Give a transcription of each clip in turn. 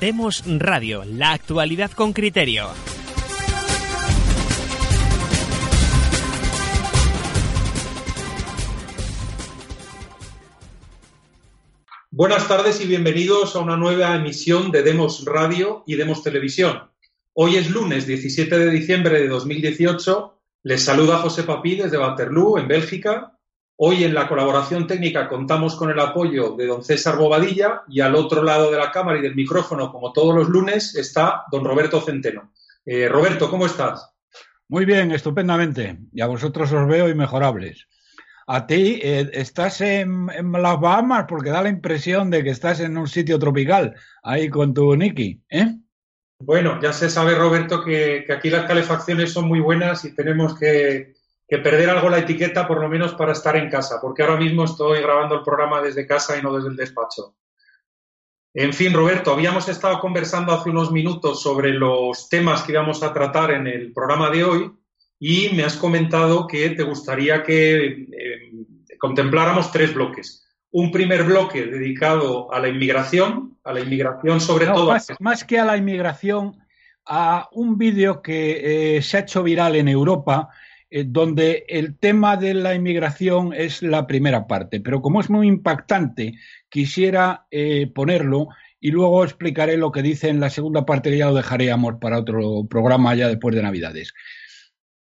Demos Radio, la actualidad con criterio. Buenas tardes y bienvenidos a una nueva emisión de Demos Radio y Demos Televisión. Hoy es lunes 17 de diciembre de 2018. Les saluda José Papí desde Waterloo, en Bélgica. Hoy en la colaboración técnica contamos con el apoyo de don César Bobadilla y al otro lado de la cámara y del micrófono, como todos los lunes, está don Roberto Centeno. Eh, Roberto, ¿cómo estás? Muy bien, estupendamente. Y a vosotros os veo inmejorables. A ti eh, estás en, en, las Bahamas porque da la impresión de que estás en un sitio tropical, ahí con tu Nicky, ¿eh? Bueno, ya se sabe, Roberto, que, que aquí las calefacciones son muy buenas y tenemos que, que, perder algo la etiqueta, por lo menos para estar en casa, porque ahora mismo estoy grabando el programa desde casa y no desde el despacho. En fin, Roberto, habíamos estado conversando hace unos minutos sobre los temas que íbamos a tratar en el programa de hoy y me has comentado que te gustaría que eh, contempláramos tres bloques. Un primer bloque dedicado a la inmigración, a la inmigración sobre no, todo. Más, más, que a la inmigración, a un vídeo que eh, se ha hecho viral en Europa, eh, donde el tema de la inmigración es la primera parte. Pero como es muy impactante, quisiera eh, ponerlo y luego explicaré lo que dice en la segunda parte, que ya lo dejaremos para otro programa ya después de Navidades.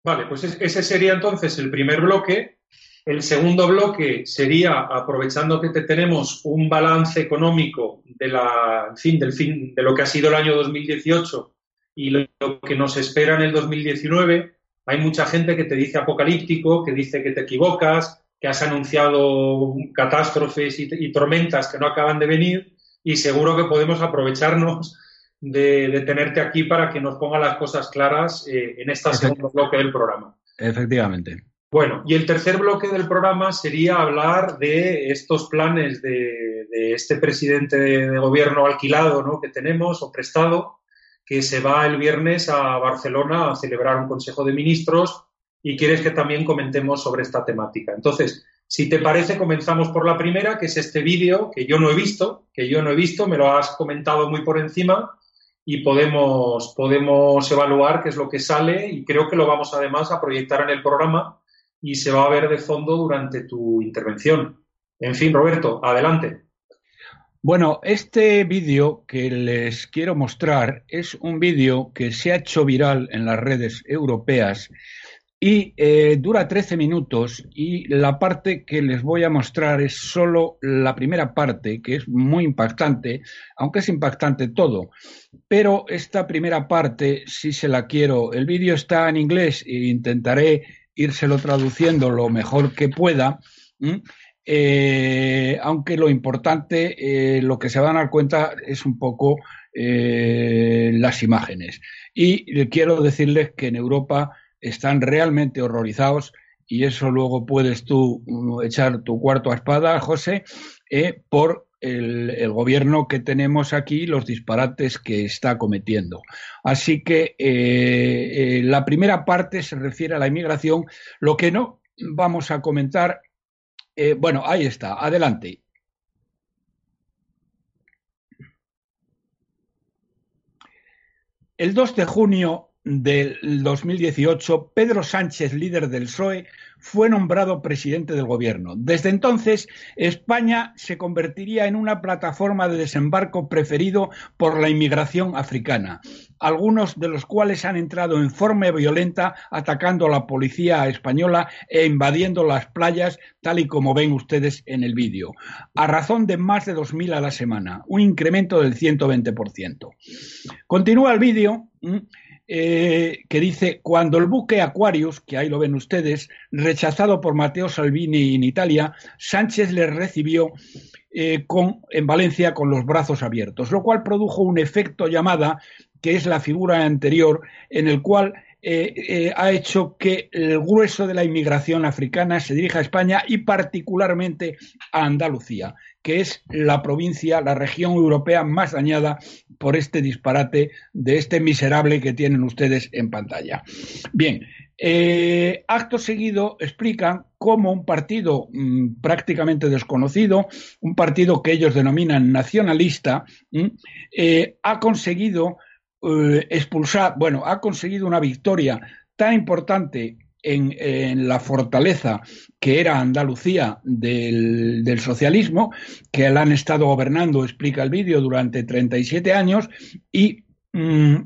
Vale, pues ese sería entonces el primer bloque. El segundo bloque sería, aprovechando que te tenemos un balance económico de la, fin, del fin, de lo que ha sido el año 2018 y lo que nos espera en el 2019. Hay mucha gente que te dice apocalíptico, que dice que te equivocas, que has anunciado catástrofes y, y tormentas que no acaban de venir y seguro que podemos aprovecharnos de, de, tenerte aquí para que nos ponga las cosas claras eh, en este segundo bloque del programa. Efectivamente. Bueno, y el tercer bloque del programa sería hablar de estos planes de, de este presidente de, de, gobierno alquilado ¿no? que tenemos o prestado, que se va el viernes a Barcelona a celebrar un Consejo de Ministros y quieres que también comentemos sobre esta temática. Entonces, si te parece, comenzamos por la primera, que es este vídeo que yo no he visto, que yo no he visto, me lo has comentado muy por encima y podemos, podemos evaluar qué es lo que sale y creo que lo vamos además a proyectar en el programa y se va a ver de fondo durante tu intervención. En fin, Roberto, adelante. Bueno, este vídeo que les quiero mostrar es un vídeo que se ha hecho viral en las redes europeas y eh, dura 13 minutos y la parte que les voy a mostrar es solo la primera parte, que es muy impactante, aunque es impactante todo. Pero esta primera parte sí se la quiero. El vídeo está en inglés e intentaré írselo traduciendo lo mejor que pueda. Eh, aunque lo importante, eh, lo que se van a dar cuenta es un poco eh, las imágenes. Y quiero decirles que en Europa están realmente horrorizados y eso luego puedes tú mm, echar tu cuarto a espada, José, por el, gobierno que tenemos aquí, los disparates que está cometiendo. Así que la primera parte se refiere a la inmigración. Lo que no vamos a comentar, eh, bueno, ahí está, adelante. El 2 de junio del 2018, Pedro Sánchez, líder del PSOE, fue nombrado presidente del gobierno. Desde entonces, España se convertiría en una plataforma de desembarco preferido por la inmigración africana, algunos de los cuales han entrado en forma violenta atacando a la policía española e invadiendo las playas, tal y como ven ustedes en el vídeo, a razón de más de 2.000 a la semana, un incremento del 120%. Continúa el vídeo. Eh, que dice, cuando el buque Aquarius, que ahí lo ven ustedes, rechazado por Matteo Salvini en Italia, Sánchez le recibió eh, con, en Valencia con los brazos abiertos, lo cual produjo un efecto llamada, que es la figura anterior, en el cual eh, ha hecho que el grueso de la inmigración africana se dirija a España y particularmente a Andalucía, que es la provincia, la región europea más dañada por este disparate de este miserable que tienen ustedes en pantalla. Bien, eh, acto seguido explican cómo un partido mm, prácticamente desconocido, un partido que ellos denominan nacionalista, mm, ha conseguido eh, expulsar, bueno, ha conseguido una victoria tan importante en, la fortaleza que era Andalucía del, socialismo, que la han estado gobernando, explica el vídeo, durante 37 años y mm,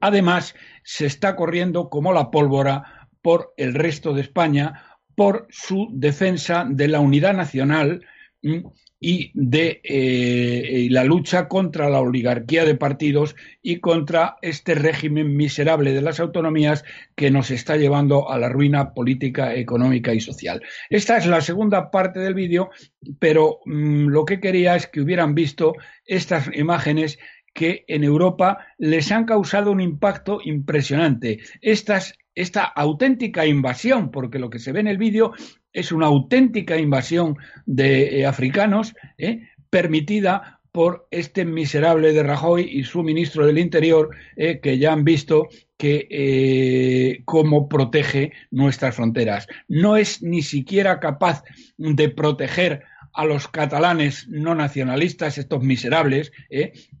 además se está corriendo como la pólvora por el resto de España por su defensa de la unidad nacional mm, y de eh, la lucha contra la oligarquía de partidos y contra este régimen miserable de las autonomías que nos está llevando a la ruina política, económica y social. Esta es la segunda parte del vídeo, pero mm, lo que quería es que hubieran visto estas imágenes que en Europa les han causado un impacto impresionante. Esta auténtica invasión, porque lo que se ve en el vídeo es una auténtica invasión de eh, africanos, eh, permitida por este miserable de Rajoy y su ministro del Interior, eh, que ya han visto que cómo protege nuestras fronteras. No es ni siquiera capaz de proteger a los catalanes no nacionalistas, estos miserables,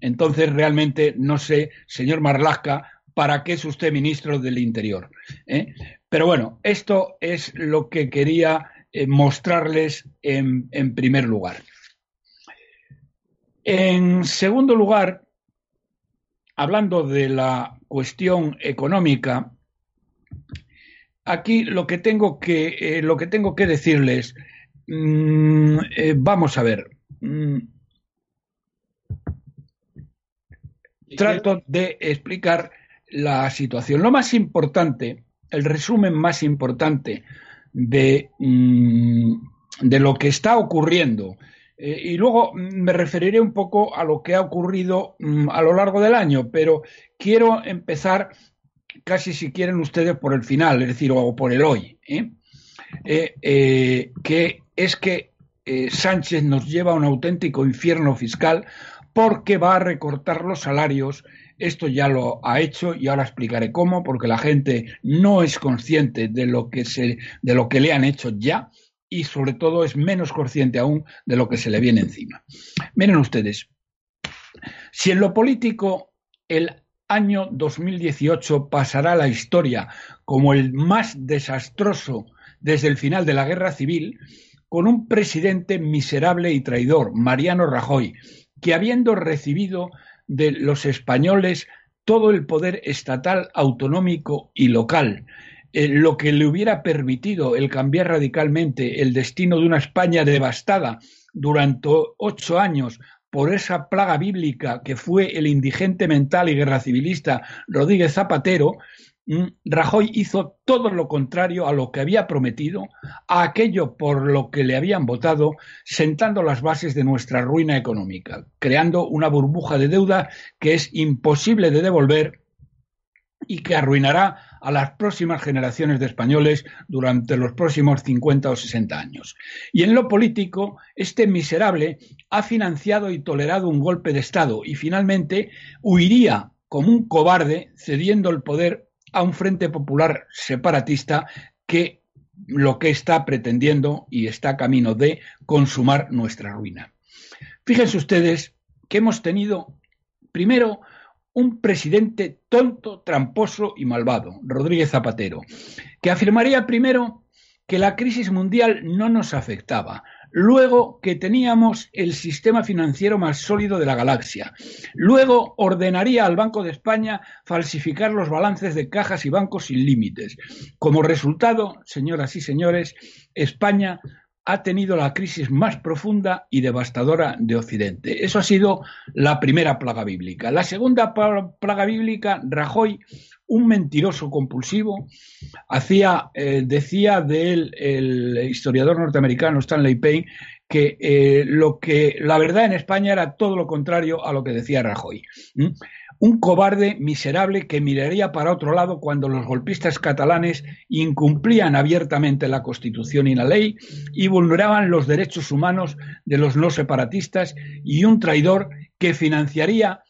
entonces realmente no sé, señor Marlasca, para qué es usted ministro del Interior. Pero bueno, esto es lo que quería eh, mostrarles en, primer lugar. En segundo lugar, hablando de la cuestión económica, aquí lo que tengo que, eh, lo que, tengo que decirles, mm, vamos a ver. Mm, trato de explicar la situación. Lo más importante, el resumen más importante de, mm, de lo que está ocurriendo, eh, y luego me referiré un poco a lo que ha ocurrido mm, a lo largo del año, pero quiero empezar casi si quieren ustedes por el final, es decir, o por el hoy, ¿eh? Eh, que es que Sánchez nos lleva a un auténtico infierno fiscal porque va a recortar los salarios esto ya lo ha hecho y ahora explicaré cómo, porque la gente no es consciente de lo que, se, de lo que le han hecho ya y sobre todo es menos consciente aún de lo que se le viene encima. Miren ustedes, si en lo político el año 2018 pasará a la historia como el más desastroso desde el final de la guerra civil, con un presidente miserable y traidor, Mariano Rajoy, que habiendo recibido de los españoles todo el poder estatal, autonómico y local, eh, lo que le hubiera permitido el cambiar radicalmente el destino de una España devastada durante ocho años por esa plaga bíblica que fue el indigente mental y guerra civilista Rodríguez Zapatero, Rajoy hizo todo lo contrario a lo que había prometido, a aquello por lo que le habían votado, sentando las bases de nuestra ruina económica, creando una burbuja de deuda que es imposible de devolver y que arruinará a las próximas generaciones de españoles durante los próximos 50 o 60 años. Y en lo político, este miserable ha financiado y tolerado un golpe de Estado y finalmente huiría como un cobarde cediendo el poder a un Frente Popular separatista que lo que está pretendiendo y está camino de consumar nuestra ruina. Fíjense ustedes que hemos tenido, primero, un presidente tonto, tramposo y malvado, Rodríguez Zapatero, que afirmaría primero que la crisis mundial no nos afectaba, luego que teníamos el sistema financiero más sólido de la galaxia, luego ordenaría al Banco de España falsificar los balances de cajas y bancos sin límites. Como resultado, señoras y señores, España ha tenido la crisis más profunda y devastadora de Occidente. Eso ha sido la primera plaga bíblica. La segunda plaga bíblica, Rajoy, un mentiroso compulsivo, hacía, eh, decía de el historiador norteamericano Stanley Payne que eh, lo que la verdad en España era todo lo contrario a lo que decía Rajoy un cobarde miserable que miraría para otro lado cuando los golpistas catalanes incumplían abiertamente la Constitución y la ley y vulneraban los derechos humanos de los no separatistas y un traidor que financiaría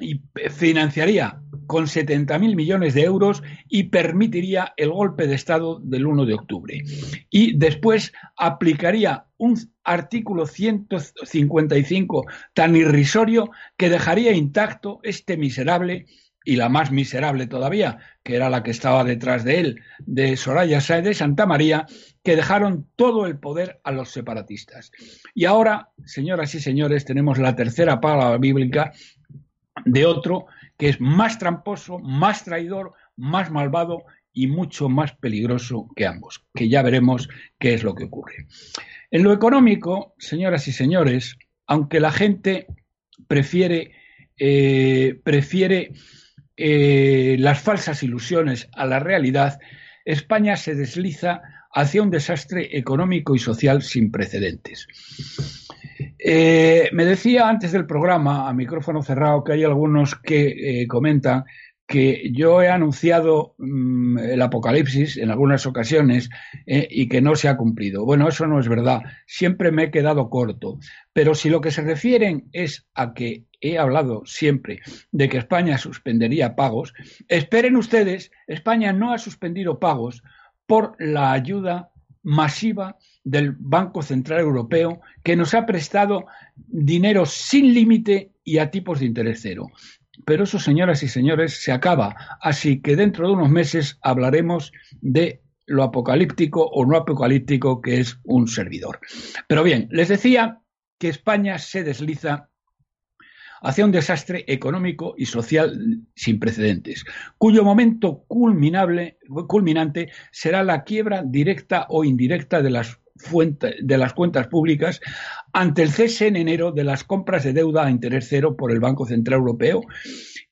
y financiaría con 70.000 millones de euros y permitiría el golpe de Estado del 1 de octubre. Y después aplicaría un artículo 155 tan irrisorio que dejaría intacto este miserable y la más miserable todavía, que era la que estaba detrás de él, de Soraya Sáez de Santa María, que dejaron todo el poder a los separatistas. Y ahora, señoras y señores, tenemos la tercera palabra bíblica de otro que es más tramposo, más traidor, más malvado y mucho más peligroso que ambos, que ya veremos qué es lo que ocurre. En lo económico, señoras y señores, aunque la gente prefiere, eh, eh, las falsas ilusiones a la realidad, España se desliza hacia un desastre económico y social sin precedentes. Eh, me decía antes del programa, a micrófono cerrado, que hay algunos que eh, comentan que yo he anunciado mm, el apocalipsis en algunas ocasiones eh, y que no se ha cumplido. Bueno, eso no es verdad. Siempre me he quedado corto. Pero si lo que se refieren es a que he hablado siempre de que España suspendería pagos, esperen ustedes, España no ha suspendido pagos por la ayuda masiva del Banco Central Europeo que nos ha prestado dinero sin límite y a tipos de interés cero. Pero eso, señoras y señores, se acaba. Así que dentro de unos meses hablaremos de lo apocalíptico o no apocalíptico que es un servidor. Pero bien, les decía que España se desliza hacia un desastre económico y social sin precedentes, cuyo momento culminable, culminante será la quiebra directa o indirecta de las de las cuentas públicas ante el cese en enero de las compras de deuda a interés cero por el Banco Central Europeo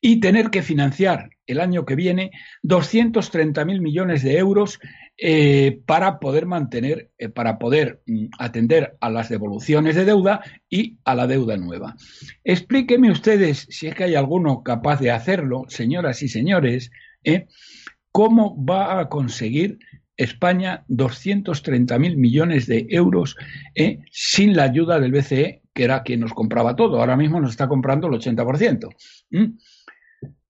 y tener que financiar el año que viene 230.000 millones de euros eh, para poder mantener, eh, para poder mm, atender a las devoluciones de deuda y a la deuda nueva. Explíqueme ustedes, si es que hay alguno capaz de hacerlo, señoras y señores, eh, cómo va a conseguir España 230.000 millones de euros eh, sin la ayuda del BCE, que era quien nos compraba todo. Ahora mismo nos está comprando el 80%. ¿Mm?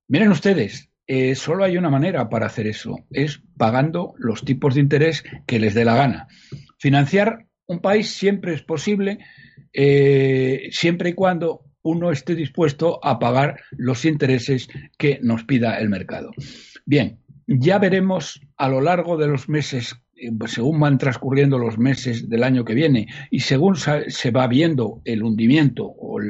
Miren ustedes, eh, solo hay una manera para hacer eso, es pagando los tipos de interés que les dé la gana. Financiar un país siempre es posible, eh, siempre y cuando uno esté dispuesto a pagar los intereses que nos pida el mercado. Bien, ya veremos a lo largo de los meses, eh, según van transcurriendo los meses del año que viene y según se va viendo el hundimiento o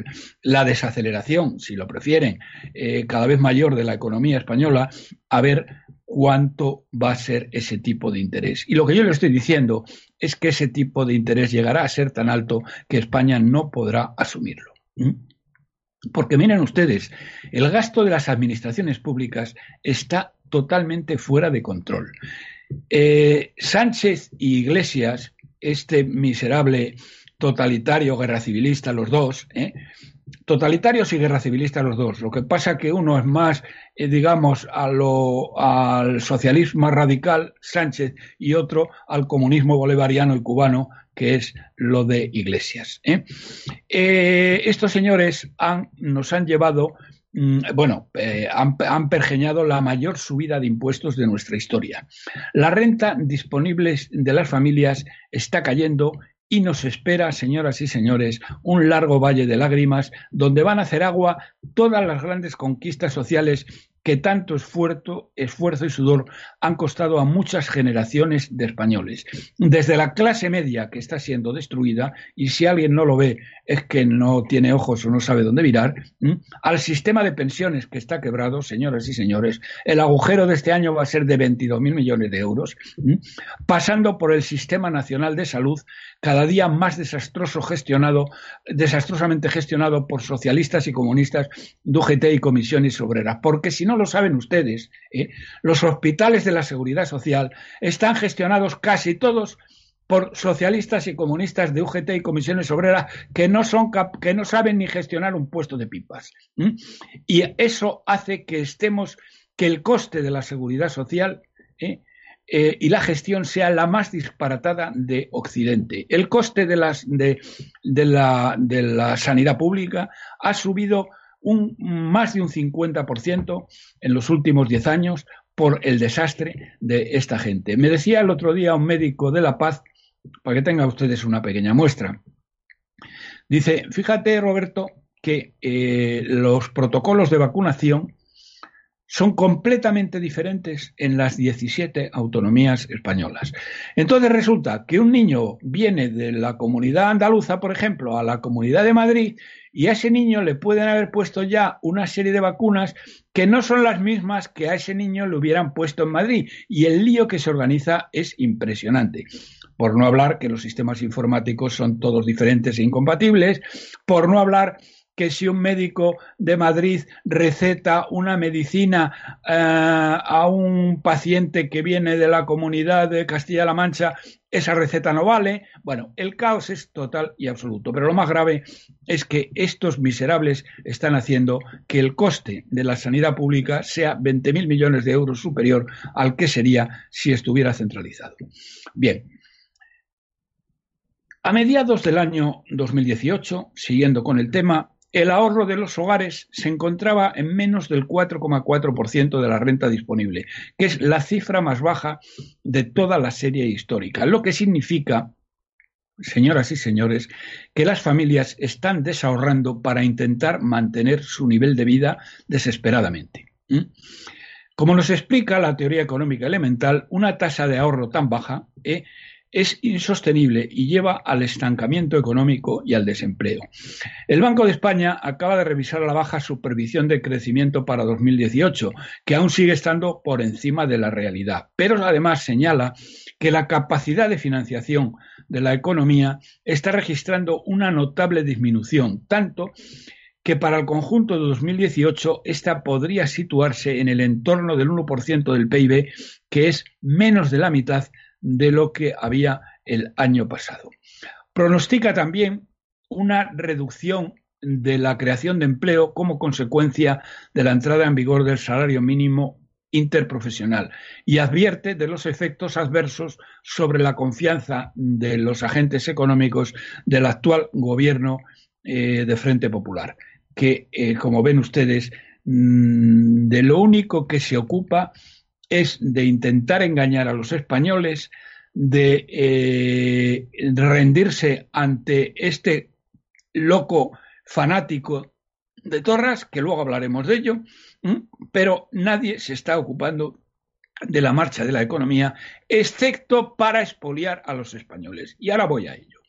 la desaceleración, si lo prefieren, eh, cada vez mayor de la economía española, a ver cuánto va a ser ese tipo de interés. Y lo que yo le estoy diciendo es que ese tipo de interés llegará a ser tan alto que España no podrá asumirlo. Porque miren ustedes, el gasto de las administraciones públicas está totalmente fuera de control. Eh, Sánchez y Iglesias, este miserable totalitario guerra civilista, los dos, ¿eh? totalitarios y guerra civilista los dos. Lo que pasa que uno es más, eh, digamos, al socialismo radical, Sánchez, y otro al comunismo bolivariano y cubano, que es lo de Iglesias. estos señores nos han llevado bueno, eh, han, pergeñado la mayor subida de impuestos de nuestra historia. La renta disponible de las familias está cayendo y nos espera, señoras y señores, un largo valle de lágrimas donde van a hacer agua todas las grandes conquistas sociales que tanto esfuerzo, esfuerzo y sudor han costado a muchas generaciones de españoles. Desde la clase media que está siendo destruida, y si alguien no lo ve es que no tiene ojos o no sabe dónde mirar, al sistema de pensiones que está quebrado, señoras y señores, el agujero de este año va a ser de 22.000 millones de euros, pasando por el sistema nacional de salud cada día más desastroso gestionado, desastrosamente gestionado por socialistas y comunistas de UGT y comisiones obreras. Porque si no lo saben ustedes, ¿eh? los hospitales de la seguridad social están gestionados casi todos por socialistas y comunistas de UGT y comisiones obreras que no, son que no saben ni gestionar un puesto de pipas. Y eso hace que estemos, que el coste de la seguridad social ¿eh? Eh, y la gestión sea la más disparatada de Occidente. El coste de, la, de la sanidad pública ha subido un, más de un 50% en los últimos 10 años por el desastre de esta gente. Me decía el otro día un médico de La Paz para que tengan ustedes una pequeña muestra. Dice, fíjate Roberto que eh, los protocolos de vacunación son completamente diferentes en las 17 autonomías españolas. Entonces resulta que un niño viene de la comunidad andaluza, por ejemplo, a la comunidad de Madrid y a ese niño le pueden haber puesto ya una serie de vacunas que no son las mismas que a ese niño le hubieran puesto en Madrid. Y el lío que se organiza es impresionante por no hablar que los sistemas informáticos son todos diferentes e incompatibles, por no hablar que si un médico de Madrid receta una medicina eh, a un paciente que viene de la comunidad de Castilla-La Mancha, esa receta no vale. Bueno, el caos es total y absoluto. Pero lo más grave es que estos miserables están haciendo que el coste de la sanidad pública sea 20.000 millones de euros superior al que sería si estuviera centralizado. Bien, a mediados del año 2018, siguiendo con el tema, el ahorro de los hogares se encontraba en menos del 4,4% de la renta disponible, que es la cifra más baja de toda la serie histórica, lo que significa, señoras y señores, que las familias están desahorrando para intentar mantener su nivel de vida desesperadamente. Como nos explica la teoría económica elemental, una tasa de ahorro tan baja eh, es insostenible y lleva al estancamiento económico y al desempleo. El Banco de España acaba de revisar a la baja su previsión de crecimiento para 2018, que aún sigue estando por encima de la realidad, pero además señala que la capacidad de financiación de la economía está registrando una notable disminución, tanto que para el conjunto de 2018 esta podría situarse en el entorno del 1% del PIB, que es menos de la mitad de lo que había el año pasado. Pronostica también una reducción de la creación de empleo como consecuencia de la entrada en vigor del salario mínimo interprofesional y advierte de los efectos adversos sobre la confianza de los agentes económicos del actual gobierno eh, de Frente Popular, que, eh, como ven ustedes, mm, de lo único que se ocupa es de intentar engañar a los españoles, de eh, rendirse ante este loco fanático de Torras, que luego hablaremos de ello, pero nadie se está ocupando de la marcha de la economía, excepto para expoliar a los españoles. Y ahora voy a ello.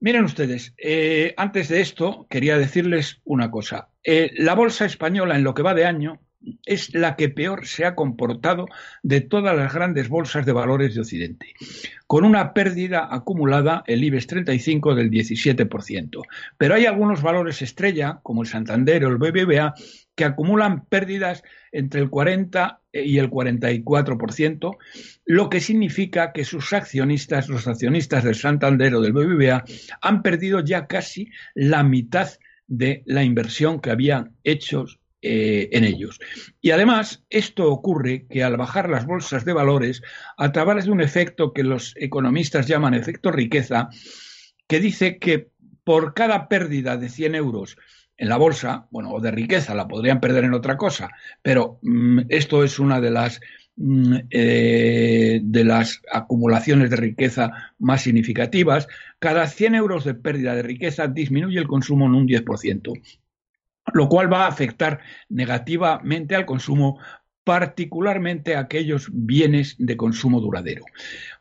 Miren ustedes, eh, antes de esto quería decirles una cosa. Eh, la bolsa española en lo que va de año es la que peor se ha comportado de todas las grandes bolsas de valores de Occidente, con una pérdida acumulada, el IBEX 35, del 17%. Pero hay algunos valores estrella, como el Santander o el BBVA, que acumulan pérdidas entre el 40 y el 44%, lo que significa que sus accionistas, los accionistas del Santander o del BBVA, han perdido ya casi la mitad de la inversión que habían hecho eh, en ellos. Y además, esto ocurre que al bajar las bolsas de valores, a través de un efecto que los economistas llaman efecto riqueza, que dice que por cada pérdida de 100 euros en la bolsa, bueno, o de riqueza, la podrían perder en otra cosa, pero mm, esto es una de las mm, eh, de las acumulaciones de riqueza más significativas, cada 100 euros de pérdida de riqueza disminuye el consumo en un 10% lo cual va a afectar negativamente al consumo, particularmente a aquellos bienes de consumo duradero.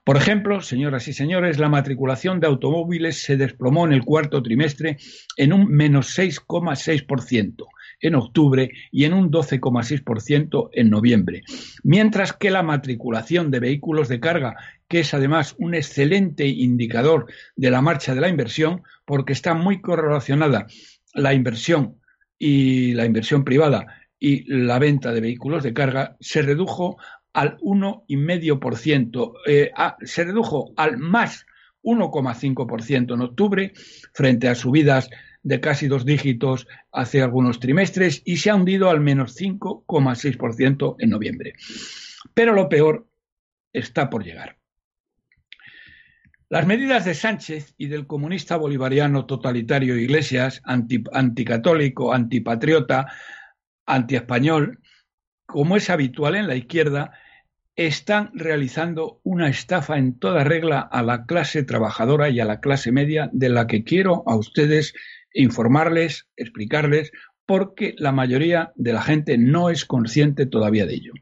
Por ejemplo, señoras y señores, la matriculación de automóviles se desplomó en el cuarto trimestre en un menos 6,6%. en octubre y en un 12,6% en noviembre. Mientras que la matriculación de vehículos de carga, que es además un excelente indicador de la marcha de la inversión, porque está muy correlacionada la inversión y la inversión privada y la venta de vehículos de carga, se redujo al 1,5%, eh, se redujo al más 1,5% en octubre, frente a subidas de casi dos dígitos hace algunos trimestres y se ha hundido al menos 5,6% en noviembre. Pero lo peor está por llegar. Las medidas de Sánchez y del comunista bolivariano totalitario Iglesias, anticatólico, antipatriota, antiespañol, como es habitual en la izquierda, están realizando una estafa en toda regla a la clase trabajadora y a la clase media de la que quiero a ustedes informarles, explicarles, porque la mayoría de la gente no es consciente todavía de ello.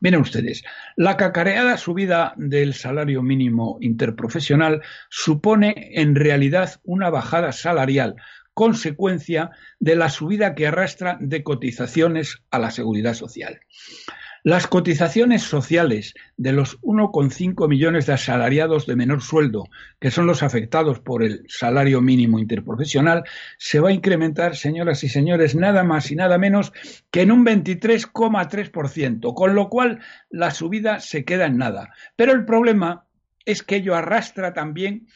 Miren ustedes, la cacareada subida del salario mínimo interprofesional supone en realidad una bajada salarial, consecuencia de la subida que arrastra de cotizaciones a la seguridad social. Las cotizaciones sociales de los 1,5 millones de asalariados de menor sueldo, que son los afectados por el salario mínimo interprofesional, se va a incrementar, señoras y señores, nada más y nada menos que en un 23,3%, con lo cual la subida se queda en nada. Pero el problema es que ello arrastra también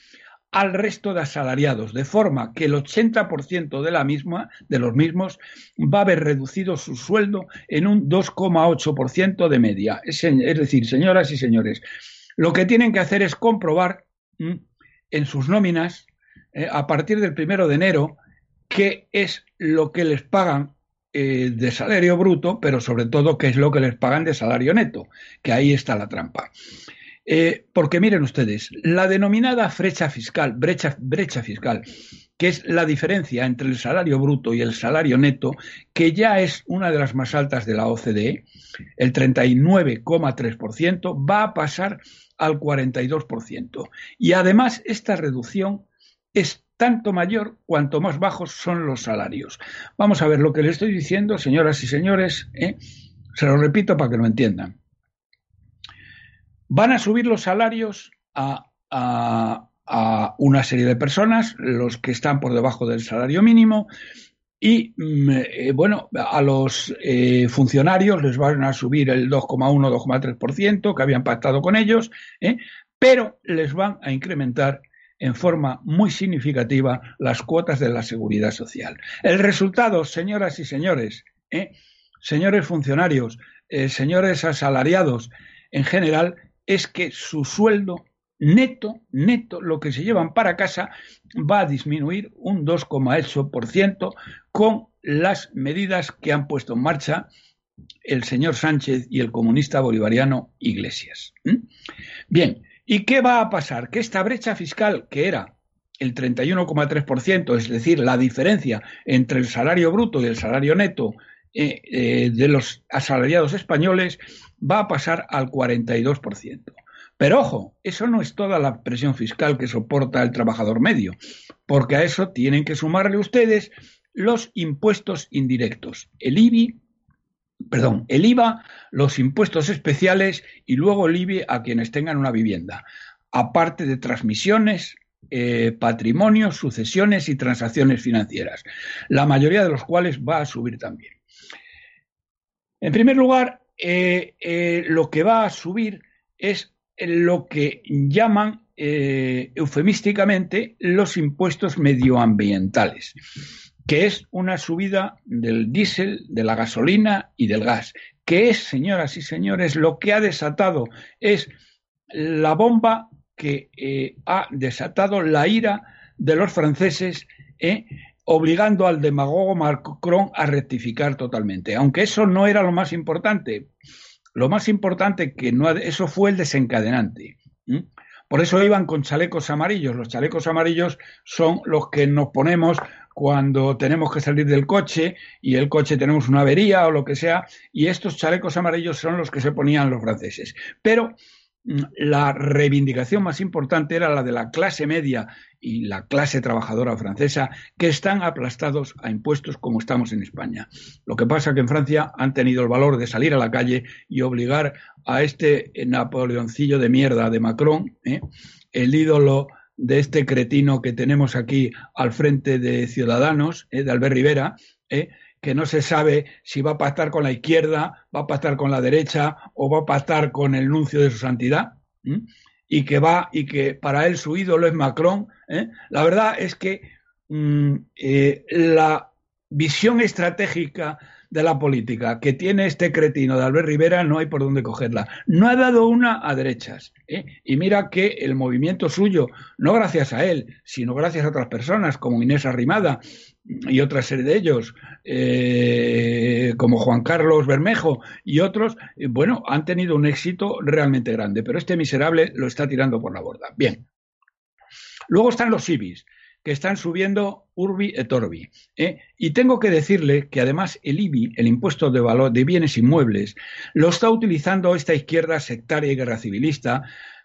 al resto de asalariados, de forma que el 80% de, la misma, de los mismos va a haber reducido su sueldo en un 2,8% de media. Es, decir, señoras y señores, lo que tienen que hacer es comprobar en sus nóminas eh, a partir del primero de enero qué es lo que les pagan eh, de salario bruto, pero sobre todo qué es lo que les pagan de salario neto, que ahí está la trampa. Eh, porque miren ustedes, la denominada brecha fiscal, brecha, fiscal, que es la diferencia entre el salario bruto y el salario neto, que ya es una de las más altas de la OCDE, el 39,3%, va a pasar al 42%. Y además esta reducción es tanto mayor cuanto más bajos son los salarios. Vamos a ver lo que le estoy diciendo, señoras y señores, ¿eh? se lo repito para que lo entiendan. Van a subir los salarios a, una serie de personas, los que están por debajo del salario mínimo, y mm, eh, bueno, a los eh, funcionarios les van a subir el 2,1, 2,3% que habían pactado con ellos, ¿eh? pero les van a incrementar en forma muy significativa las cuotas de la seguridad social. El resultado, señoras y señores, señores funcionarios, señores asalariados, en general, es que su sueldo neto, neto, lo que se llevan para casa, va a disminuir un 2,8% con las medidas que han puesto en marcha el señor Sánchez y el comunista bolivariano Iglesias. Bien, ¿y qué va a pasar? Que esta brecha fiscal que era el 31,3%, es decir, la diferencia entre el salario bruto y el salario neto eh, eh, de los asalariados españoles, va a pasar al 42%. Pero ojo, eso no es toda la presión fiscal que soporta el trabajador medio, porque a eso tienen que sumarle ustedes los impuestos indirectos, el IBI, perdón, el IVA, los impuestos especiales y luego el IBI a quienes tengan una vivienda, aparte de transmisiones, eh, patrimonios, sucesiones y transacciones financieras, la mayoría de los cuales va a subir también. En primer lugar, eh, eh, lo que va a subir es lo que llaman eh, eufemísticamente los impuestos medioambientales, que es una subida del diésel, de la gasolina y del gas, que es, señoras y señores, lo que ha desatado, es la bomba que ha desatado la ira de los franceses obligando al demagogo Macron a rectificar totalmente. Aunque eso no era lo más importante. Lo más importante que no eso fue el desencadenante. Por eso iban con chalecos amarillos. Los chalecos amarillos son los que nos ponemos cuando tenemos que salir del coche y el coche tenemos una avería o lo que sea, y estos chalecos amarillos son los que se ponían los franceses. Pero la reivindicación más importante era la de la clase media y la clase trabajadora francesa, que están aplastados a impuestos como estamos en España. Lo que pasa es que en Francia han tenido el valor de salir a la calle y obligar a este Napoleoncillo de mierda de Macron, ¿eh? el ídolo de este cretino que tenemos aquí al frente de Ciudadanos, ¿eh? de Albert Rivera, ¿eh? Que no se sabe si va a pactar con la izquierda, va a pactar con la derecha o va a pactar con el nuncio de su santidad, y que va y que para él su ídolo es Macron. ¿eh? La verdad es que mm, eh, la visión estratégica de la política que tiene este cretino de Albert Rivera no hay por dónde cogerla. No ha dado una a derechas. ¿eh? Y mira que el movimiento suyo, no gracias a él, sino gracias a otras personas como Inés Arrimada y otra serie de ellos, eh, como Juan Carlos Bermejo y otros, eh, bueno, han tenido un éxito realmente grande, pero este miserable lo está tirando por la borda. Bien. Luego están los IBIS que están subiendo urbi et orbi. ¿eh? Y tengo que decirle que además el IBI, el impuesto de valor de bienes inmuebles, lo está utilizando esta izquierda sectaria y guerra civilista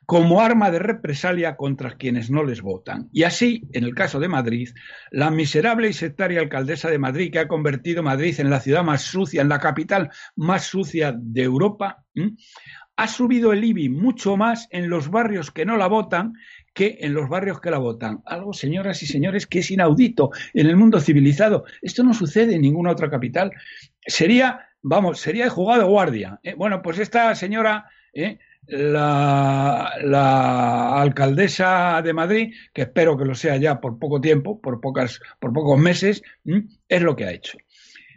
como arma de represalia contra quienes no les votan. Y así, en el caso de Madrid, la miserable y sectaria alcaldesa de Madrid, que ha convertido Madrid en la ciudad más sucia, en la capital más sucia de Europa, ha subido el IBI mucho más en los barrios que no la votan que en los barrios que la votan. Algo, señoras y señores, que es inaudito en el mundo civilizado. Esto no sucede en ninguna otra capital. Sería, vamos, sería de jugado guardia. ¿eh? Bueno, pues esta señora, ¿eh? la, alcaldesa de Madrid, que espero que lo sea ya por poco tiempo, por, pocas, por pocos meses, es lo que ha hecho.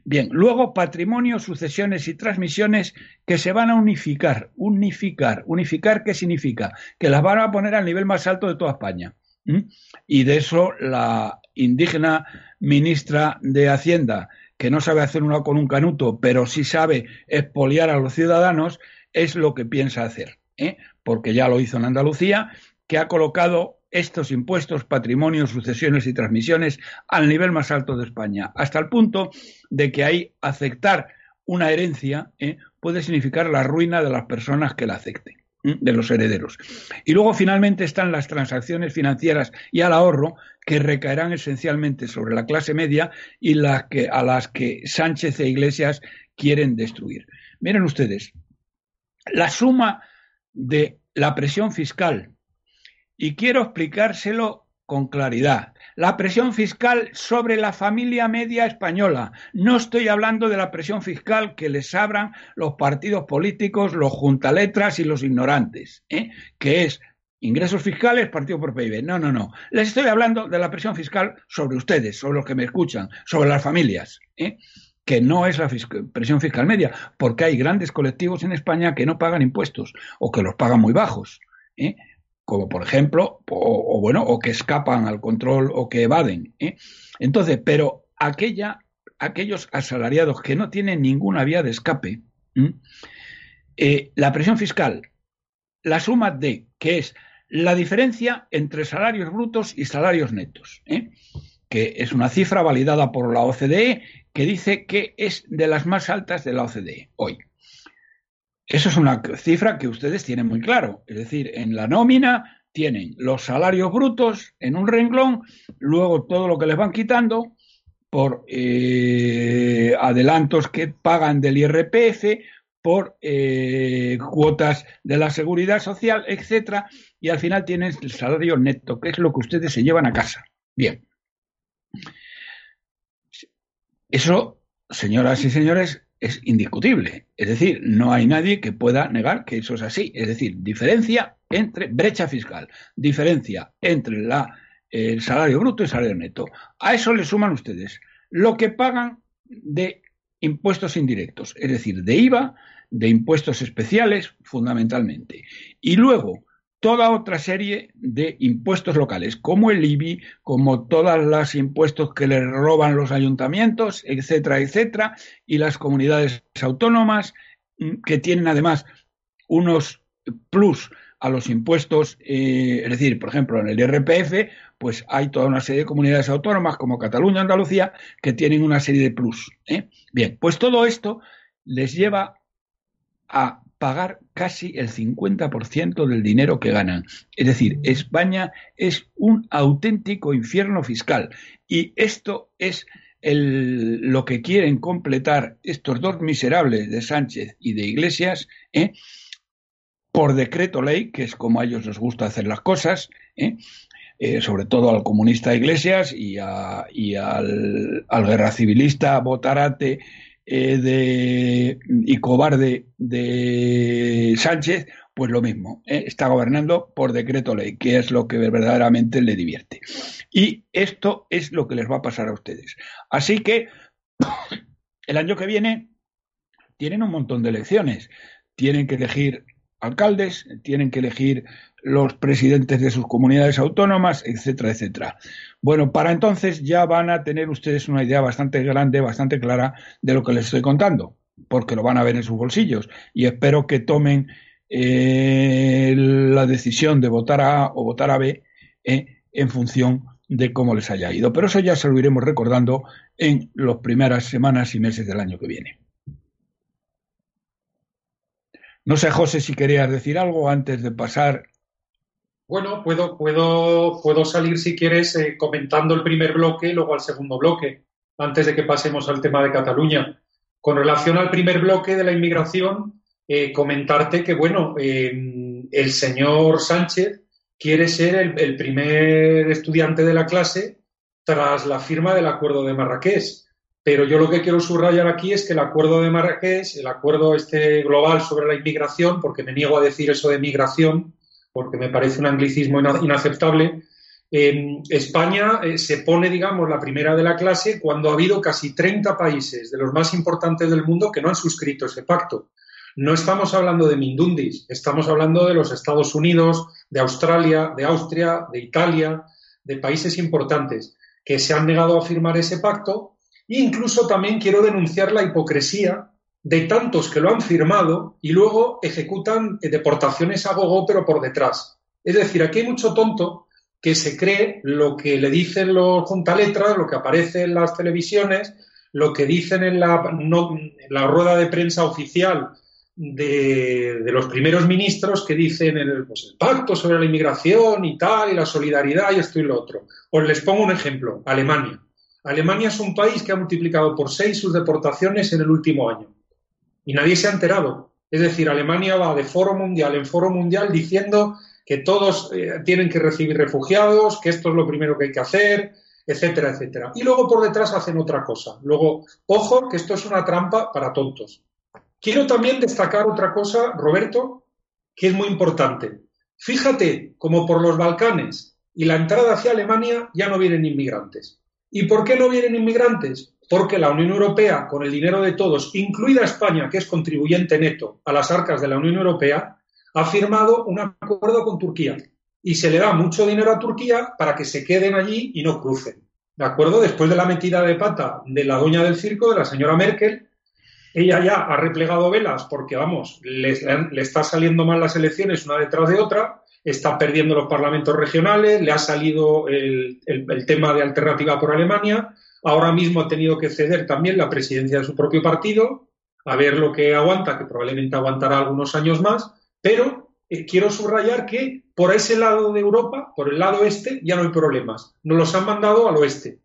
Bien, luego patrimonio, sucesiones y transmisiones que se van a unificar. Unificar. ¿Unificar qué significa? Que las van a poner al nivel más alto de toda España. Y de eso la indígena ministra de Hacienda, que no sabe hacer uno con un canuto, pero sí sabe expoliar a los ciudadanos, es lo que piensa hacer. ¿eh? Porque ya lo hizo en Andalucía, que ha colocado estos impuestos, patrimonios, sucesiones y transmisiones al nivel más alto de España, hasta el punto de que ahí aceptar una herencia ¿eh? puede significar la ruina de las personas que la acepten ¿eh? de los herederos. Y luego finalmente están las transacciones financieras y al ahorro que recaerán esencialmente sobre la clase media y las que, a las que Sánchez e Iglesias quieren destruir. Miren ustedes, la suma de la presión fiscal y quiero explicárselo con claridad. La presión fiscal sobre la familia media española. No estoy hablando de la presión fiscal que les abran los partidos políticos, los juntaletras y los ignorantes, ¿eh? que es ingresos fiscales, partido por PIB. No, no, no. Les estoy hablando de la presión fiscal sobre ustedes, sobre los que me escuchan, sobre las familias. ¿eh? que no es la presión fiscal media, porque hay grandes colectivos en España que no pagan impuestos o que los pagan muy bajos. ¿eh? Como por ejemplo, o, bueno, o que escapan al control o que evaden. ¿eh? Entonces, pero aquella, aquellos asalariados que no tienen ninguna vía de escape, eh, la presión fiscal, la suma de, que es la diferencia entre salarios brutos y salarios netos, ¿eh? que es una cifra validada por la OCDE que dice que es de las más altas de la OCDE hoy. Eso es una cifra que ustedes tienen muy claro. Es decir, en la nómina tienen los salarios brutos en un renglón, luego todo lo que les van quitando por eh, adelantos que pagan del IRPF, por eh, cuotas de la seguridad social, etcétera, y al final tienen el salario neto, que es lo que ustedes se llevan a casa. Bien. Eso, señoras y señores, es indiscutible. Es decir, no hay nadie que pueda negar que eso es así. Es decir, diferencia entre brecha fiscal, diferencia entre la, el salario bruto y el salario neto. A eso le suman ustedes lo que pagan de impuestos indirectos, es decir, de IVA, de impuestos especiales fundamentalmente. Y luego toda otra serie de impuestos locales, como el IBI, como todos los impuestos que le roban los ayuntamientos, etcétera, etcétera, y las comunidades autónomas, mm, que tienen además unos plus a los impuestos, eh, es decir, por ejemplo, en el IRPF, pues hay toda una serie de comunidades autónomas como Cataluña, Andalucía, que tienen una serie de plus. ¿eh? Bien, pues todo esto les lleva a pagar casi el 50% del dinero que ganan. Es decir, España es un auténtico infierno fiscal y esto es lo que quieren completar estos dos miserables de Sánchez y de Iglesias ¿eh? por decreto ley, que es como a ellos les gusta hacer las cosas, ¿eh? Eh, sobre todo al comunista Iglesias y, al, al guerra civilista Botarate eh, de, y cobarde de Sánchez, pues lo mismo, ¿eh? está gobernando por decreto ley, que es lo que verdaderamente le divierte. Y esto es lo que les va a pasar a ustedes. Así que el año que viene tienen un montón de elecciones. Tienen que elegir alcaldes, tienen que elegir los presidentes de sus comunidades autónomas, etcétera, etcétera. Bueno, para entonces ya van a tener ustedes una idea bastante grande, bastante clara de lo que les estoy contando, porque lo van a ver en sus bolsillos y espero que tomen eh, la decisión de votar a A o votar a B eh, en función de cómo les haya ido. Pero eso ya se lo iremos recordando en las primeras semanas y meses del año que viene. No sé, José, si querías decir algo antes de pasar bueno, puedo, puedo, puedo salir si quieres eh, comentando el primer bloque y luego al segundo bloque, antes de que pasemos al tema de Cataluña. Con relación al primer bloque de la inmigración, eh, comentarte que, bueno, eh, el señor Sánchez quiere ser el, primer estudiante de la clase tras la firma del acuerdo de Marrakech. Pero yo lo que quiero subrayar aquí es que el acuerdo de Marrakech, el acuerdo este global sobre la inmigración, porque me niego a decir eso de migración, porque me parece un anglicismo inaceptable. España eh, se pone, digamos, la primera de la clase cuando ha habido casi 30 países de los más importantes del mundo que no han suscrito ese pacto. No estamos hablando de Mindundis, estamos hablando de los Estados Unidos, de Australia, de Austria, de Italia, de países importantes que se han negado a firmar ese pacto. Incluso también quiero denunciar la hipocresía de tantos que lo han firmado y luego ejecutan eh, deportaciones a gogo, pero por detrás. Es decir, aquí hay mucho tonto que se cree lo que le dicen los juntaletras, lo que aparece en las televisiones, lo que dicen en la, la rueda de prensa oficial de, los primeros ministros que dicen el, pues, el pacto sobre la inmigración y tal, y la solidaridad y esto y lo otro. Os les pongo un ejemplo, Alemania. Alemania es un país que ha multiplicado por seis sus deportaciones en el último año y nadie se ha enterado. Es decir, Alemania va de foro mundial en foro mundial diciendo que todos eh, tienen que recibir refugiados, que esto es lo primero que hay que hacer, etcétera, etcétera. Y luego por detrás hacen otra cosa. Luego, ojo, que esto es una trampa para tontos. Quiero también destacar otra cosa, Roberto, que es muy importante. Fíjate como por los Balcanes y la entrada hacia Alemania ya no vienen inmigrantes. ¿Y por qué no vienen inmigrantes? porque la Unión Europea, con el dinero de todos, incluida España, que es contribuyente neto a las arcas de la Unión Europea, ha firmado un acuerdo con Turquía y se le da mucho dinero a Turquía para que se queden allí y no crucen. ¿De acuerdo? Después de la metida de pata de la doña del circo, de la señora Merkel, ella ya ha replegado velas porque, vamos, le, le está saliendo mal las elecciones una detrás de otra, está perdiendo los parlamentos regionales, le ha salido el, tema de alternativa por Alemania, Ahora mismo ha tenido que ceder también la presidencia de su propio partido, a ver lo que aguanta, que probablemente aguantará algunos años más, pero eh, quiero subrayar que por ese lado de Europa, por el lado este, ya no hay problemas. Nos los han mandado al oeste.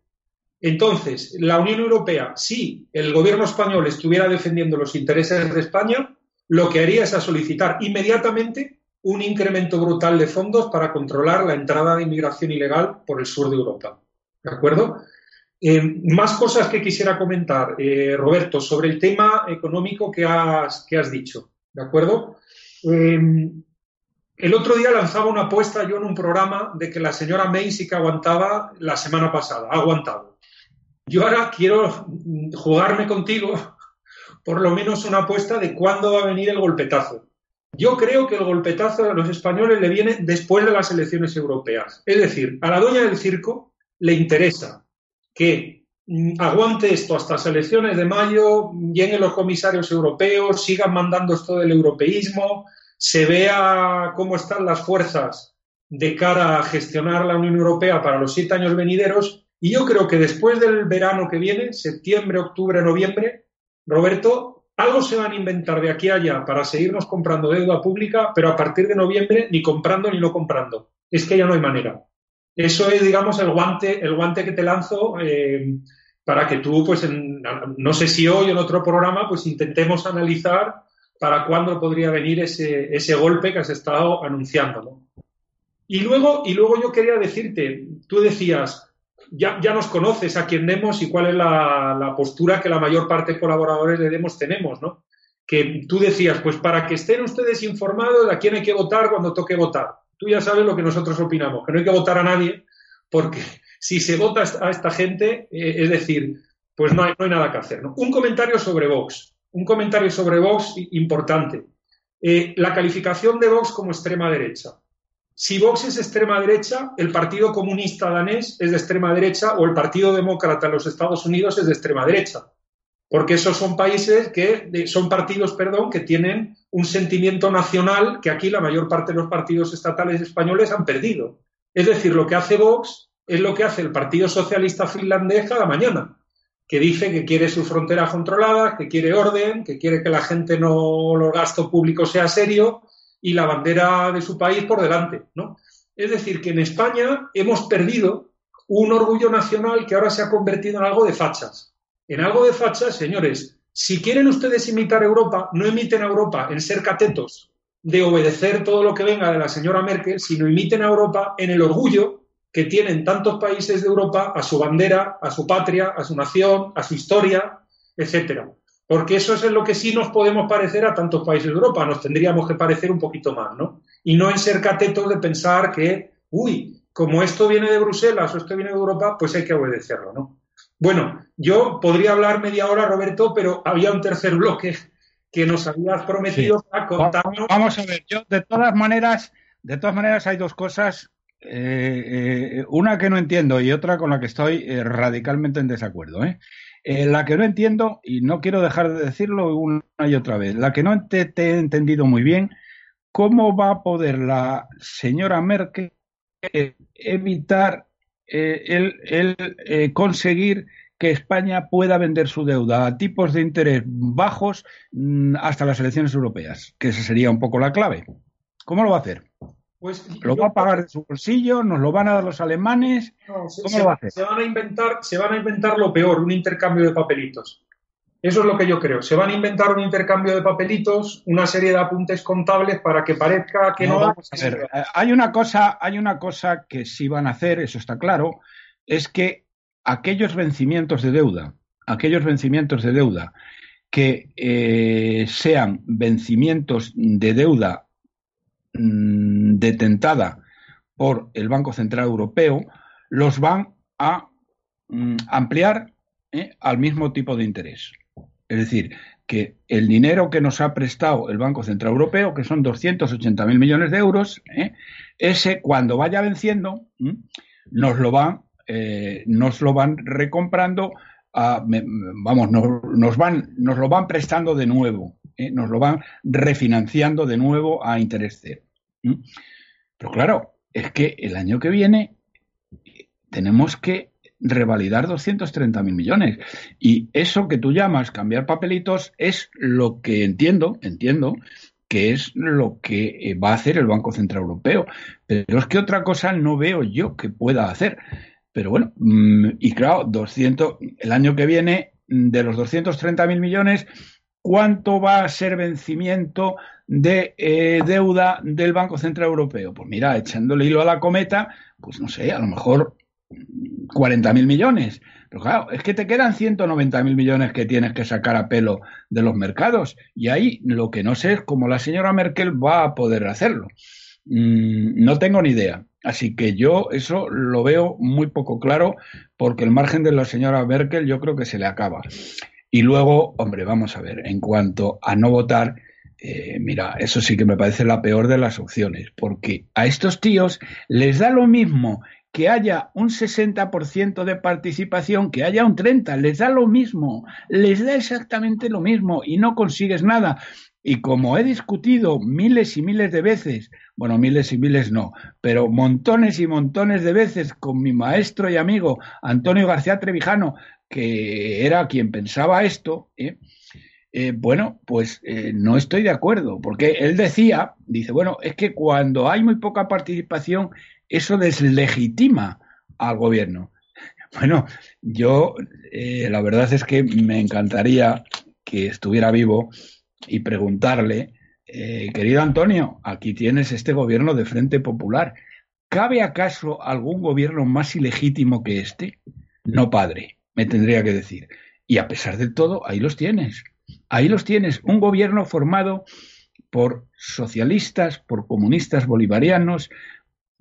Entonces, la Unión Europea, si el gobierno español estuviera defendiendo los intereses de España, lo que haría es a solicitar inmediatamente un incremento brutal de fondos para controlar la entrada de inmigración ilegal por el sur de Europa. ¿De acuerdo? Eh, más cosas que quisiera comentar, eh, Roberto, sobre el tema económico que has, dicho. ¿De acuerdo? Eh, el otro día lanzaba una apuesta yo en un programa de que la señora May sí que aguantaba la semana pasada, ha aguantado. Yo ahora quiero jugarme contigo por lo menos una apuesta de cuándo va a venir el golpetazo. Yo creo que el golpetazo a los españoles le viene después de las elecciones europeas. Es decir, a la doña del circo le interesa que mm, aguante esto hasta las elecciones de mayo, lleguen los comisarios europeos, sigan mandando esto del europeísmo, se vea cómo están las fuerzas de cara a gestionar la Unión Europea para los siete años venideros. Y yo creo que después del verano que viene, septiembre, octubre, noviembre, Roberto, algo se van a inventar de aquí a allá para seguirnos comprando deuda pública, pero a partir de noviembre ni comprando ni no comprando. Es que ya no hay manera. Eso es, digamos, el guante, el guante que te lanzo eh, para que tú, pues, no sé si hoy en otro programa, pues intentemos analizar para cuándo podría venir ese, ese golpe que has estado anunciando. Y, luego, y luego yo quería decirte, tú decías, ya, ya nos conoces a quién demos y cuál es la, postura que la mayor parte de colaboradores de Demos tenemos, ¿no? Que tú decías, pues para que estén ustedes informados de a quién hay que votar cuando toque votar. Tú ya sabes lo que nosotros opinamos, que no hay que votar a nadie, porque si se vota a esta gente, eh, es decir, pues no hay, no hay nada que hacer. Un comentario sobre Vox un comentario sobre Vox importante. Eh, la calificación de Vox como extrema derecha. Si Vox es extrema derecha, el Partido Comunista danés es de extrema derecha o el Partido Demócrata en los Estados Unidos es de extrema derecha. Porque esos son países que, son partidos, perdón, que tienen un sentimiento nacional que aquí la mayor parte de los partidos estatales españoles han perdido. Es decir, lo que hace Vox es lo que hace el Partido Socialista finlandés cada mañana que dice que quiere sus fronteras controladas, que quiere orden, que quiere que la gente no, los gastos públicos sea serio y la bandera de su país por delante, ¿no? Es decir, que en España hemos perdido un orgullo nacional que ahora se ha convertido en algo de fachas. En algo de fachas, señores, si quieren ustedes imitar a Europa, no imiten a Europa en ser catetos de obedecer todo lo que venga de la señora Merkel, sino imiten a Europa en el orgullo que tienen tantos países de Europa a su bandera, a su patria, a su nación, a su historia, etcétera. Porque eso es en lo que sí nos podemos parecer a tantos países de Europa, nos tendríamos que parecer un poquito más, ¿no? Y no en ser catetos de pensar que, uy, como esto viene de Bruselas o esto viene de Europa, pues hay que obedecerlo, ¿no? Bueno, yo podría hablar media hora, Roberto, pero había un tercer bloque que nos habías prometido para contarnos. Vamos a ver, yo de todas maneras, de todas maneras hay dos cosas eh, eh, una que no entiendo y otra con la que estoy eh, radicalmente en desacuerdo. La que no entiendo, y no quiero dejar de decirlo una y otra vez, la que no te, he entendido muy bien, ¿cómo va a poder la señora Merkel evitar el, conseguir que España pueda vender su deuda a tipos de interés bajos mm, hasta las elecciones europeas, que esa sería un poco la clave. ¿Cómo lo va a hacer? Pues ¿Lo va a pagar de su bolsillo? ¿Nos lo van a dar los alemanes? ¿Cómo se, lo va a hacer? Se van a, inventar, se van a inventar lo peor, un intercambio de papelitos. Eso es lo que yo creo. Se van a inventar un intercambio de papelitos, una serie de apuntes contables para que parezca que no, vamos a ver. Eh, hay una cosa, hay una cosa que sí van a hacer, eso está claro, es que aquellos vencimientos de deuda, aquellos vencimientos de deuda que eh, sean vencimientos de deuda Mm, detentada por el Banco Central Europeo, los van a mm, ampliar ¿eh? al mismo tipo de interés. Es decir, que el dinero que nos ha prestado el Banco Central Europeo, que son 280.000 millones de euros, ¿eh? ese cuando vaya venciendo, nos lo van, eh, nos lo van recomprando, vamos, nos, van, nos lo van prestando de nuevo, nos lo van refinanciando de nuevo a interés cero. ¿Mm? Pero claro, es que el año que viene tenemos que revalidar 230 mil millones. Y eso que tú llamas cambiar papelitos es lo que entiendo, entiendo, que es lo que eh, va a hacer el Banco Central Europeo. Pero es que otra cosa no veo yo que pueda hacer. Pero bueno, mm, y claro, 200, el año que viene, de los 230 mil millones, ¿cuánto va a ser vencimiento de eh, deuda del Banco Central Europeo? Pues mira, echándole hilo a la cometa, pues no sé, a lo mejor 40.000 millones. Pero claro, es que te quedan 190.000 millones que tienes que sacar a pelo de los mercados. Y ahí lo que no sé es cómo la señora Merkel va a poder hacerlo. Mm, no tengo ni idea. Así que yo eso lo veo muy poco claro porque el margen de la señora Merkel yo creo que se le acaba. Y luego, hombre, vamos a ver, en cuanto a no votar, eh, mira, eso sí que me parece la peor de las opciones, porque a estos tíos les da lo mismo que haya un 60% de participación, que haya un 30%, les da lo mismo, les da exactamente lo mismo y no consigues nada. Y como he discutido miles y miles de veces, bueno, miles y miles no, pero montones y montones de veces con mi maestro y amigo Antonio García Trevijano, que era quien pensaba esto, ¿eh? eh, bueno, pues eh, no estoy de acuerdo, porque él decía, dice, bueno, es que cuando hay muy poca participación, eso deslegitima al gobierno. Bueno, yo eh, la verdad es que me encantaría que estuviera vivo y preguntarle, querido Antonio, aquí tienes este gobierno de Frente Popular. ¿Cabe acaso algún gobierno más ilegítimo que este? No, padre, me tendría que decir. Y a pesar de todo, ahí los tienes. Ahí los tienes, un gobierno formado por socialistas, por comunistas bolivarianos,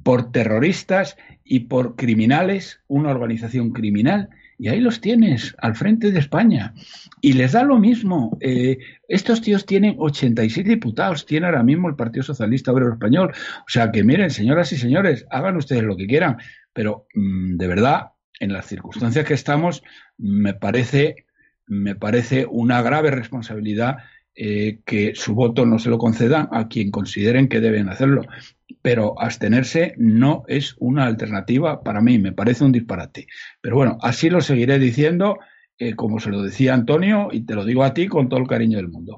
por terroristas y por criminales, una organización criminal. Y ahí los tienes, al frente de España. Y les da lo mismo. Eh, estos tíos tienen 86 diputados, tiene ahora mismo el Partido Socialista Obrero Español. O sea que miren, señoras y señores, hagan ustedes lo que quieran. Pero mm, de verdad, en las circunstancias que estamos, me parece me parece una grave responsabilidad eh, que su voto no se lo concedan a quien consideren que deben hacerlo. Pero abstenerse no es una alternativa para mí, me parece un disparate. Pero bueno, así lo seguiré diciendo, eh, como se lo decía Antonio, y te lo digo a ti con todo el cariño del mundo.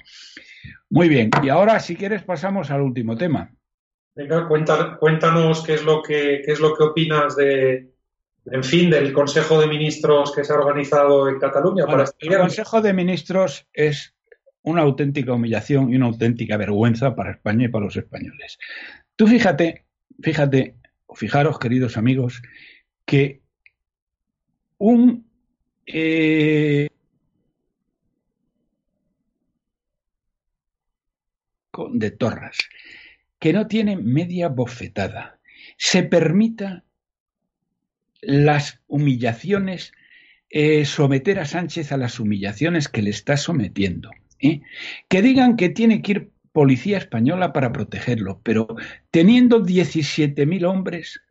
Muy bien, y ahora si quieres pasamos al último tema. Venga, cuéntanos qué es lo que, qué es lo que opinas de, en fin, del Consejo de Ministros que se ha organizado en Cataluña para El Consejo de Ministros es una auténtica humillación y una auténtica vergüenza para España y para los españoles. Tú fíjate, fíjate, fijaros, queridos amigos, que un eh, de Torras, que no tiene media bofetada, se permita las humillaciones, eh, someter a Sánchez a las humillaciones que le está sometiendo. ¿eh? Que digan que tiene que ir policía española para protegerlo, pero teniendo 17.000 hombres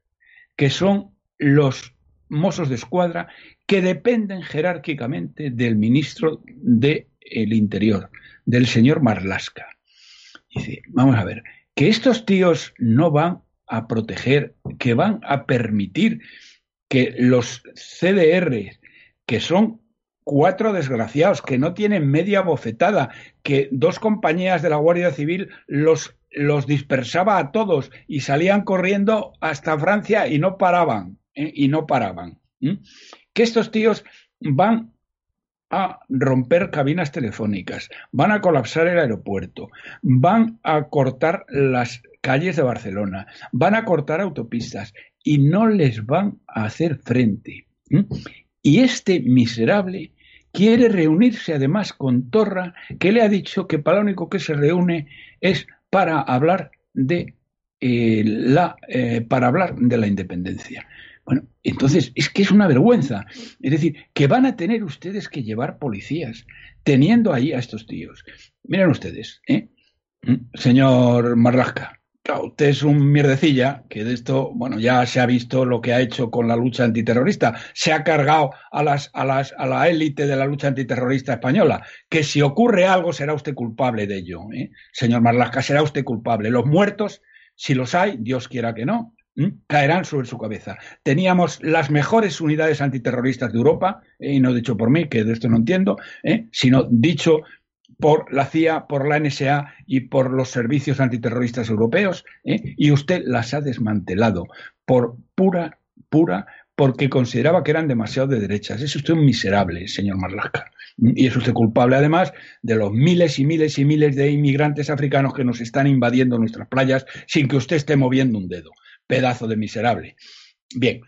que son los mozos de escuadra que dependen jerárquicamente del ministro del Interior, del señor Marlasca. Dice, vamos a ver, que estos tíos no van a proteger, que van a permitir que los CDR, que son cuatro desgraciados, que no tienen media bofetada, que dos compañías de la Guardia Civil los, los dispersaba a todos y salían corriendo hasta Francia y no paraban, ¿eh? y no paraban. Que estos tíos van a romper cabinas telefónicas, van a colapsar el aeropuerto, van a cortar las calles de Barcelona, van a cortar autopistas y no les van a hacer frente. Y este miserable quiere reunirse además con Torra, que le ha dicho que para lo único que se reúne es para hablar de eh, la eh, para hablar de la independencia. Bueno, entonces es que es una vergüenza. Es decir, que van a tener ustedes que llevar policías teniendo ahí a estos tíos. Miren ustedes, ¿eh? señor Marrasca, usted es un mierdecilla, que de esto, bueno, ya se ha visto lo que ha hecho con la lucha antiterrorista. Se ha cargado a, las, a, las, a la élite de la lucha antiterrorista española. Que si ocurre algo, será usted culpable de ello. ¿eh? Señor Marlasca, será usted culpable. Los muertos, si los hay, Dios quiera que no, caerán sobre su cabeza. Teníamos las mejores unidades antiterroristas de Europa, ¿eh? y no dicho por mí, que de esto no entiendo, ¿eh? sino dicho por la CIA, por la NSA y por los servicios antiterroristas europeos, ¿eh? y usted las ha desmantelado por pura, pura, porque consideraba que eran demasiado de derechas. Es usted un miserable, señor Marlaska. Y es usted culpable, además, de los miles y miles y miles de inmigrantes africanos que nos están invadiendo nuestras playas sin que usted esté moviendo un dedo. Pedazo de miserable. Bien,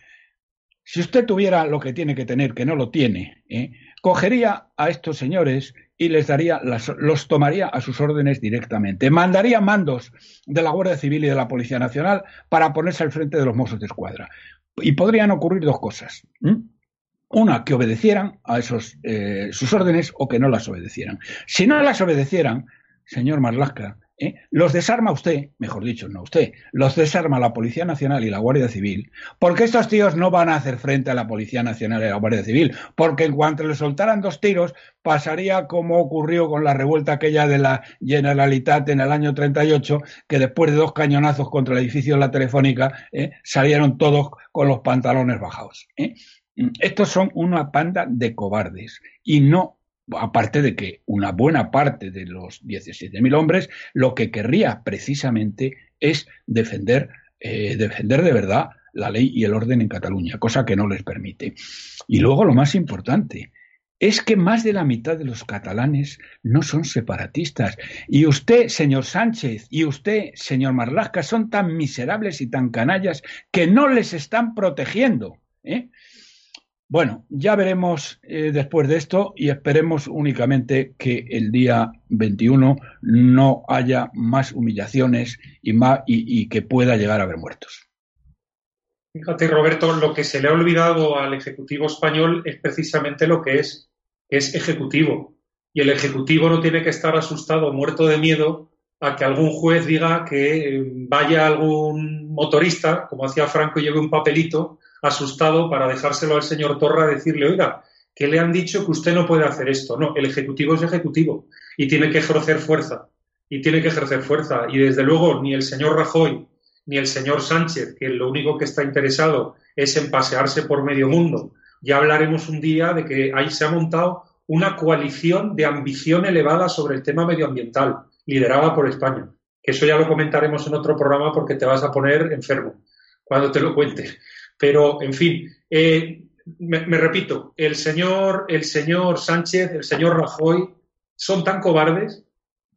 si usted tuviera lo que tiene que tener, que no lo tiene, ¿eh? cogería a estos señores y les daría, los tomaría a sus órdenes directamente. Mandaría mandos de la Guardia Civil y de la Policía Nacional para ponerse al frente de los Mossos de Escuadra. Y podrían ocurrir dos cosas. Una, que obedecieran a esos eh, sus órdenes o que no las obedecieran. Si no las obedecieran, señor Marlaska, ¿eh? los desarma usted, mejor dicho, no usted, los desarma la Policía Nacional y la Guardia Civil, porque estos tíos no van a hacer frente a la Policía Nacional y la Guardia Civil, porque en cuanto le soltaran dos tiros, pasaría como ocurrió con la revuelta aquella de la Generalitat en el año 38, que después de dos cañonazos contra el edificio de la Telefónica, ¿eh? salieron todos con los pantalones bajados. ¿eh? Estos son una panda de cobardes y no aparte de que una buena parte de los 17.000 hombres lo que querría precisamente es defender, eh, defender de verdad la ley y el orden en Cataluña, cosa que no les permite. Y luego lo más importante, es que más de la mitad de los catalanes no son separatistas. Y usted, señor Sánchez, y usted, señor Marlasca, son tan miserables y tan canallas que no les están protegiendo. ¿eh? Bueno, ya veremos eh, después de esto y esperemos únicamente que el día 21 no haya más humillaciones y, y que pueda llegar a haber muertos. Fíjate, Roberto, lo que se le ha olvidado al Ejecutivo español es precisamente lo que es, es Ejecutivo. Y el Ejecutivo no tiene que estar asustado, muerto de miedo, a que algún juez diga que eh, vaya algún motorista, como hacía Franco, y lleve un papelito asustado para dejárselo al señor Torra, decirle, oiga, que le han dicho que usted no puede hacer esto. No, el Ejecutivo es Ejecutivo y tiene que ejercer fuerza. Y tiene que ejercer fuerza. Y desde luego, ni el señor Rajoy, ni el señor Sánchez, que lo único que está interesado es en pasearse por medio mundo. Ya hablaremos un día de que ahí se ha montado una coalición de ambición elevada sobre el tema medioambiental, liderada por España. Que eso ya lo comentaremos en otro programa porque te vas a poner enfermo cuando te lo cuente. Pero, en fin, eh, me, repito, el señor, el señor Sánchez, el señor Rajoy son tan cobardes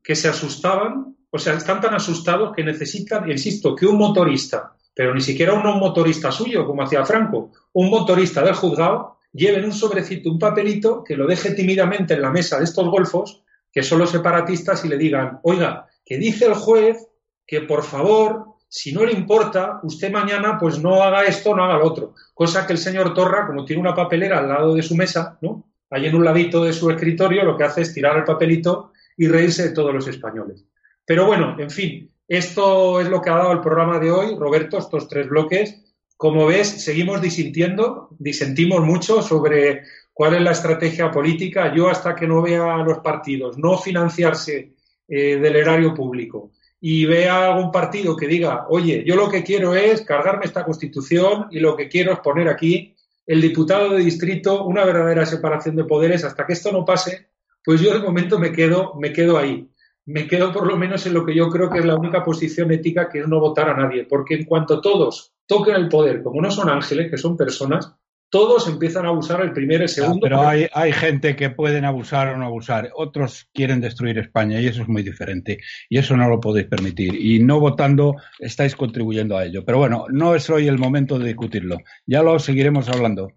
que se asustaban o sea, están tan asustados que necesitan, insisto, que un motorista, pero ni siquiera un motorista suyo, como hacía Franco, un motorista del juzgado, lleve en un sobrecito un papelito que lo deje tímidamente en la mesa de estos golfos, que son los separatistas, y le digan, oiga, que dice el juez que por favor, si no le importa, usted mañana pues no haga esto, no haga lo otro. Cosa que el señor Torra, como tiene una papelera al lado de su mesa, ¿no? Ahí en un ladito de su escritorio, lo que hace es tirar el papelito y reírse de todos los españoles. Pero bueno, en fin, esto es lo que ha dado el programa de hoy, Roberto, estos tres bloques. Como ves, seguimos disintiendo, disentimos mucho sobre cuál es la estrategia política. Yo hasta que no vea a los partidos no financiarse eh, del erario público y vea algún partido que diga, oye, yo lo que quiero es cargarme esta constitución y lo que quiero es poner aquí el diputado de distrito una verdadera separación de poderes, hasta que esto no pase, pues yo de momento me quedo, me quedo ahí. Me quedo por lo menos en lo que yo creo que es la única posición ética, que es no votar a nadie, porque en cuanto todos toquen el poder, como no son ángeles, que son personas, todos empiezan a abusar el primero y el segundo. pero hay, hay, gente que pueden abusar o no abusar. Otros quieren destruir España y eso es muy diferente. Y eso no lo podéis permitir. Y no votando estáis contribuyendo a ello. Pero bueno, no es hoy el momento de discutirlo. Ya lo seguiremos hablando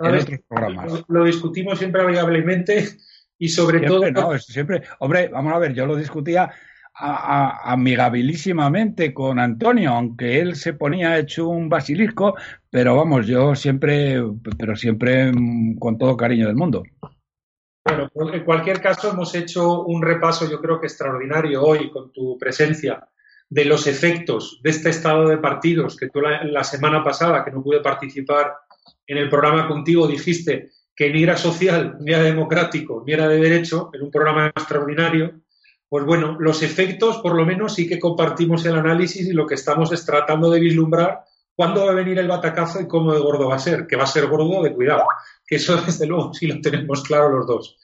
en otros programas. Lo discutimos siempre amigablemente y sobre siempre, todo. No, siempre. Hombre, vamos a ver, yo lo discutía amigabilísimamente con Antonio, aunque él se ponía hecho un basilisco, pero vamos, yo siempre, pero siempre mm, con todo cariño del mundo. Bueno, pues en cualquier caso hemos hecho un repaso, yo creo que extraordinario hoy con tu presencia de los efectos de este estado de partidos que tú la, la semana pasada, que no pude participar en el programa contigo, dijiste que ni era social, ni era democrático, ni era de derecho, en un programa extraordinario, pues bueno, los efectos por lo menos sí que compartimos el análisis y lo que estamos es tratando de vislumbrar cuándo va a venir el batacazo y cómo de gordo va a ser, que va a ser gordo de cuidado, que eso desde luego sí lo tenemos claro los dos.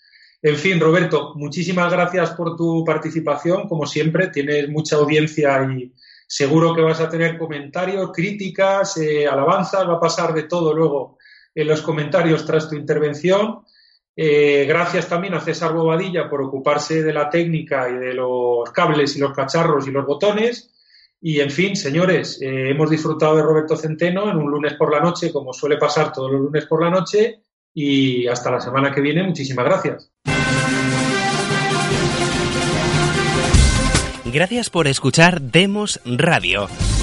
En fin, Roberto, muchísimas gracias por tu participación, como siempre, tienes mucha audiencia y seguro que vas a tener comentarios, críticas, eh, alabanzas, va a pasar de todo luego en los comentarios tras tu intervención. Eh, gracias también a César Bobadilla por ocuparse de la técnica y de los cables y los cacharros y los botones. Y en fin, señores, eh, hemos disfrutado de Roberto Centeno en un lunes por la noche, como suele pasar todos los lunes por la noche. Y hasta la semana que viene, muchísimas gracias. Gracias por escuchar Demos Radio.